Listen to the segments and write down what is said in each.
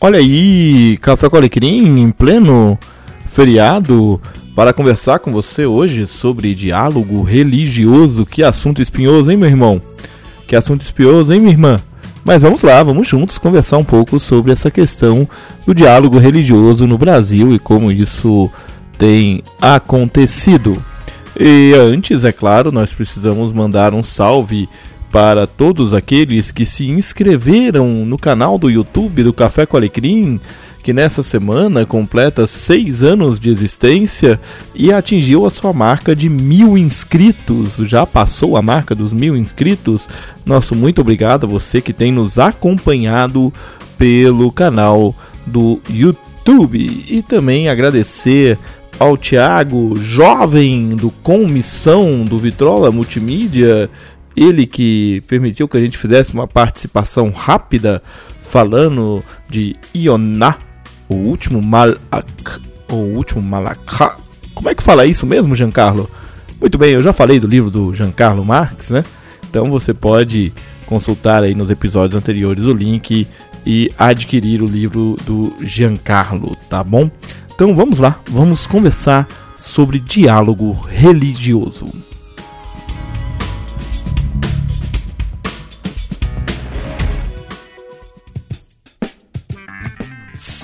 Olha aí, Café com em pleno feriado para conversar com você hoje sobre diálogo religioso. Que assunto espinhoso, hein, meu irmão? Que assunto espinhoso, hein, minha irmã? Mas vamos lá, vamos juntos conversar um pouco sobre essa questão do diálogo religioso no Brasil e como isso tem acontecido. E antes, é claro, nós precisamos mandar um salve para todos aqueles que se inscreveram no canal do YouTube do Café com Alecrim, que nessa semana completa seis anos de existência e atingiu a sua marca de mil inscritos. Já passou a marca dos mil inscritos. Nosso muito obrigado a você que tem nos acompanhado pelo canal do YouTube. E também agradecer ao Thiago, jovem do Comissão do Vitrola Multimídia, ele que permitiu que a gente fizesse uma participação rápida falando de Ioná, o último Malak, o último Malacá. Como é que fala isso mesmo, Giancarlo? Muito bem, eu já falei do livro do Giancarlo Marx, né? Então você pode consultar aí nos episódios anteriores o link e adquirir o livro do Giancarlo, tá bom? Então vamos lá, vamos conversar sobre diálogo religioso.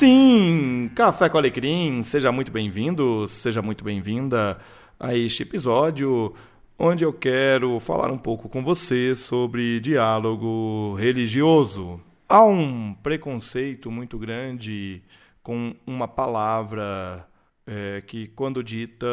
Sim, Café com Alecrim, seja muito bem-vindo, seja muito bem-vinda a este episódio onde eu quero falar um pouco com você sobre diálogo religioso. Há um preconceito muito grande com uma palavra é, que, quando dita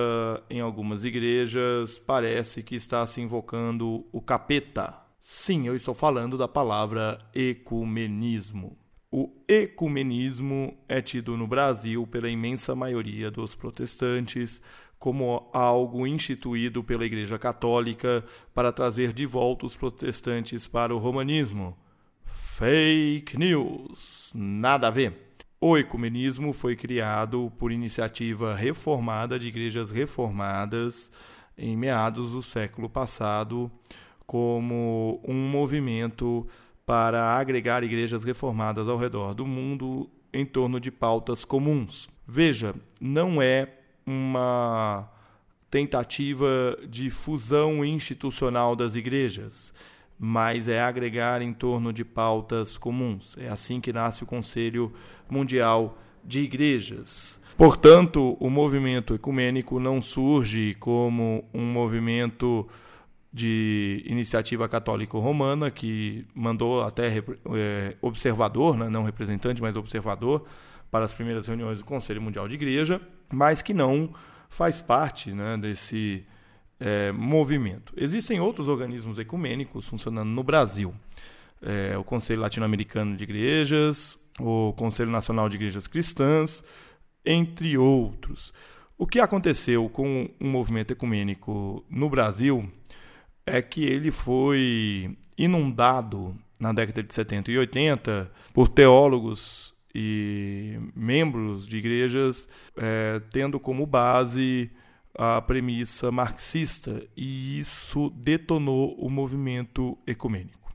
em algumas igrejas, parece que está se invocando o capeta. Sim, eu estou falando da palavra ecumenismo. O ecumenismo é tido no Brasil pela imensa maioria dos protestantes como algo instituído pela Igreja Católica para trazer de volta os protestantes para o romanismo. Fake news! Nada a ver. O ecumenismo foi criado por iniciativa reformada de igrejas reformadas em meados do século passado como um movimento para agregar igrejas reformadas ao redor do mundo em torno de pautas comuns. Veja, não é uma tentativa de fusão institucional das igrejas, mas é agregar em torno de pautas comuns. É assim que nasce o Conselho Mundial de Igrejas. Portanto, o movimento ecumênico não surge como um movimento de iniciativa católica romana que mandou até é, observador, né, não representante, mas observador para as primeiras reuniões do Conselho Mundial de Igreja, mas que não faz parte né, desse é, movimento. Existem outros organismos ecumênicos funcionando no Brasil. É, o Conselho Latino-Americano de Igrejas, o Conselho Nacional de Igrejas Cristãs, entre outros. O que aconteceu com o movimento ecumênico no Brasil é que ele foi inundado na década de 70 e 80 por teólogos e membros de igrejas é, tendo como base a premissa marxista e isso detonou o movimento ecumênico.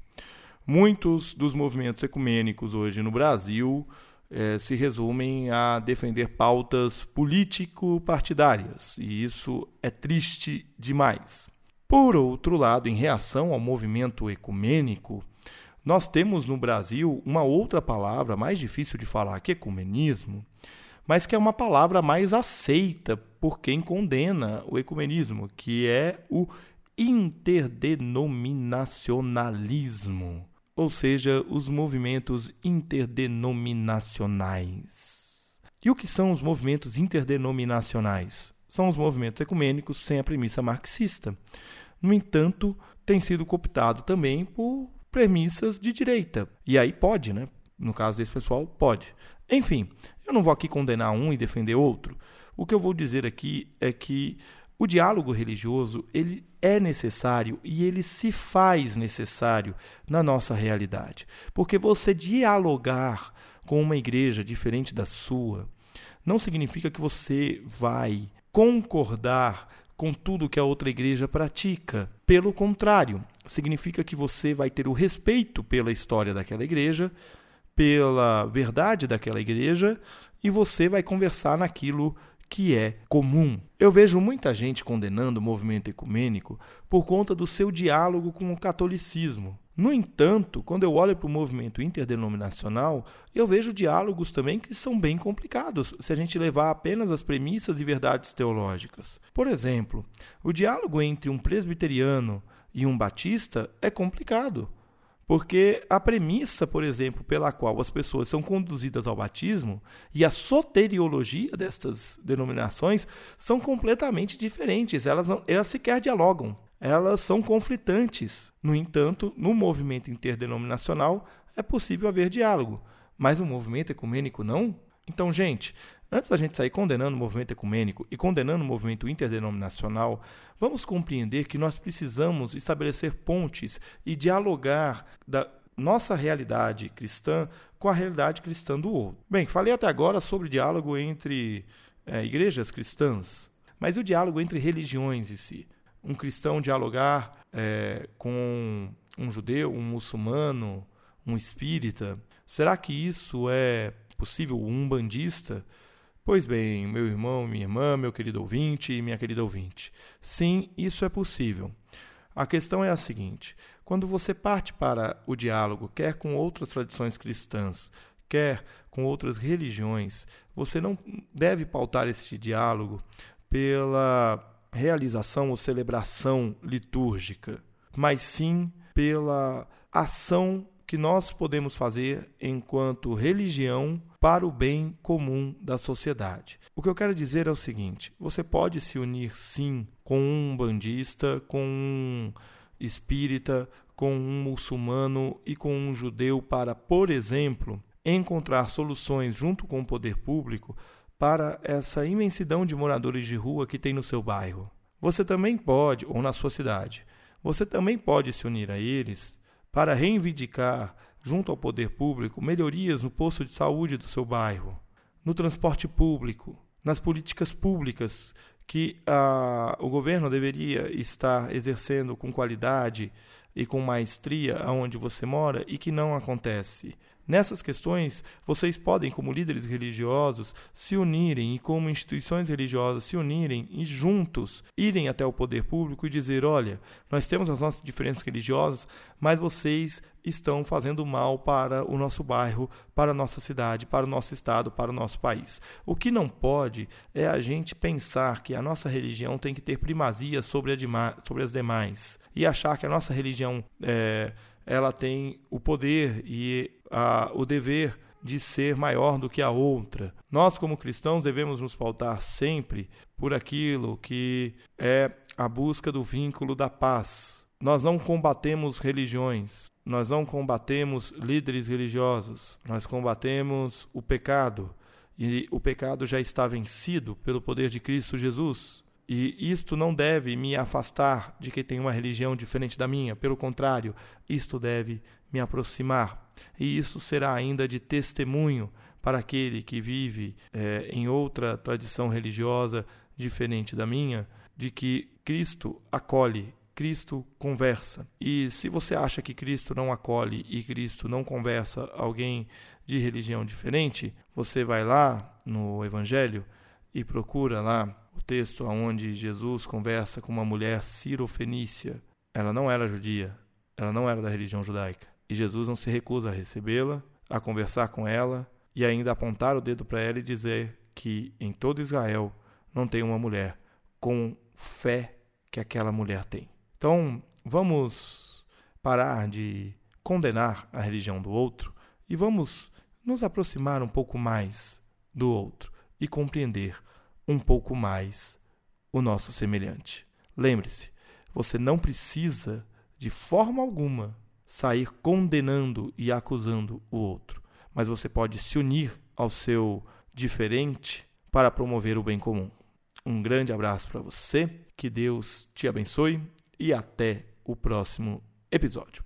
Muitos dos movimentos ecumênicos hoje no Brasil é, se resumem a defender pautas político-partidárias e isso é triste demais. Por outro lado, em reação ao movimento ecumênico, nós temos no Brasil uma outra palavra mais difícil de falar que ecumenismo, mas que é uma palavra mais aceita por quem condena o ecumenismo, que é o interdenominacionalismo, ou seja, os movimentos interdenominacionais. E o que são os movimentos interdenominacionais? São os movimentos ecumênicos sem a premissa marxista. No entanto, tem sido cooptado também por premissas de direita. E aí pode, né? No caso desse pessoal, pode. Enfim, eu não vou aqui condenar um e defender outro. O que eu vou dizer aqui é que o diálogo religioso, ele é necessário e ele se faz necessário na nossa realidade. Porque você dialogar com uma igreja diferente da sua não significa que você vai concordar com tudo que a outra igreja pratica. Pelo contrário, significa que você vai ter o respeito pela história daquela igreja, pela verdade daquela igreja e você vai conversar naquilo que é comum. Eu vejo muita gente condenando o movimento ecumênico por conta do seu diálogo com o catolicismo. No entanto, quando eu olho para o movimento interdenominacional, eu vejo diálogos também que são bem complicados se a gente levar apenas as premissas e verdades teológicas. Por exemplo, o diálogo entre um presbiteriano e um batista é complicado. Porque a premissa, por exemplo, pela qual as pessoas são conduzidas ao batismo e a soteriologia destas denominações são completamente diferentes. Elas, não, elas sequer dialogam elas são conflitantes. No entanto, no movimento interdenominacional é possível haver diálogo, mas no movimento ecumênico não. Então, gente, antes da gente sair condenando o movimento ecumênico e condenando o movimento interdenominacional, vamos compreender que nós precisamos estabelecer pontes e dialogar da nossa realidade cristã com a realidade cristã do outro. Bem, falei até agora sobre diálogo entre é, igrejas cristãs, mas e o diálogo entre religiões em si? Um cristão dialogar é, com um judeu, um muçulmano, um espírita? Será que isso é possível? Um bandista? Pois bem, meu irmão, minha irmã, meu querido ouvinte e minha querida ouvinte, sim, isso é possível. A questão é a seguinte: quando você parte para o diálogo, quer com outras tradições cristãs, quer com outras religiões, você não deve pautar esse diálogo pela realização ou celebração litúrgica, mas sim pela ação que nós podemos fazer enquanto religião para o bem comum da sociedade. O que eu quero dizer é o seguinte: você pode se unir sim com um bandista, com um espírita, com um muçulmano e com um judeu para, por exemplo, encontrar soluções junto com o poder público para essa imensidão de moradores de rua que tem no seu bairro. Você também pode, ou na sua cidade, você também pode se unir a eles para reivindicar, junto ao poder público, melhorias no posto de saúde do seu bairro, no transporte público, nas políticas públicas que ah, o governo deveria estar exercendo com qualidade e com maestria aonde você mora e que não acontece. Nessas questões, vocês podem, como líderes religiosos, se unirem e, como instituições religiosas, se unirem e juntos irem até o poder público e dizer: olha, nós temos as nossas diferenças religiosas, mas vocês estão fazendo mal para o nosso bairro, para a nossa cidade, para o nosso estado, para o nosso país. O que não pode é a gente pensar que a nossa religião tem que ter primazia sobre, sobre as demais e achar que a nossa religião é, ela tem o poder e a, o dever de ser maior do que a outra. Nós, como cristãos, devemos nos pautar sempre por aquilo que é a busca do vínculo da paz. Nós não combatemos religiões, nós não combatemos líderes religiosos, nós combatemos o pecado. E o pecado já está vencido pelo poder de Cristo Jesus. E isto não deve me afastar de quem tem uma religião diferente da minha, pelo contrário, isto deve me aproximar. E isso será ainda de testemunho para aquele que vive é, em outra tradição religiosa diferente da minha, de que Cristo acolhe, Cristo conversa. E se você acha que Cristo não acolhe e Cristo não conversa alguém de religião diferente, você vai lá no Evangelho e procura lá o texto onde Jesus conversa com uma mulher cirofenícia. Ela não era judia, ela não era da religião judaica. E Jesus não se recusa a recebê-la, a conversar com ela e ainda apontar o dedo para ela e dizer que em todo Israel não tem uma mulher com fé que aquela mulher tem. Então, vamos parar de condenar a religião do outro e vamos nos aproximar um pouco mais do outro e compreender um pouco mais o nosso semelhante. Lembre-se, você não precisa, de forma alguma, sair condenando e acusando o outro, mas você pode se unir ao seu diferente para promover o bem comum. Um grande abraço para você, que Deus te abençoe e até o próximo episódio.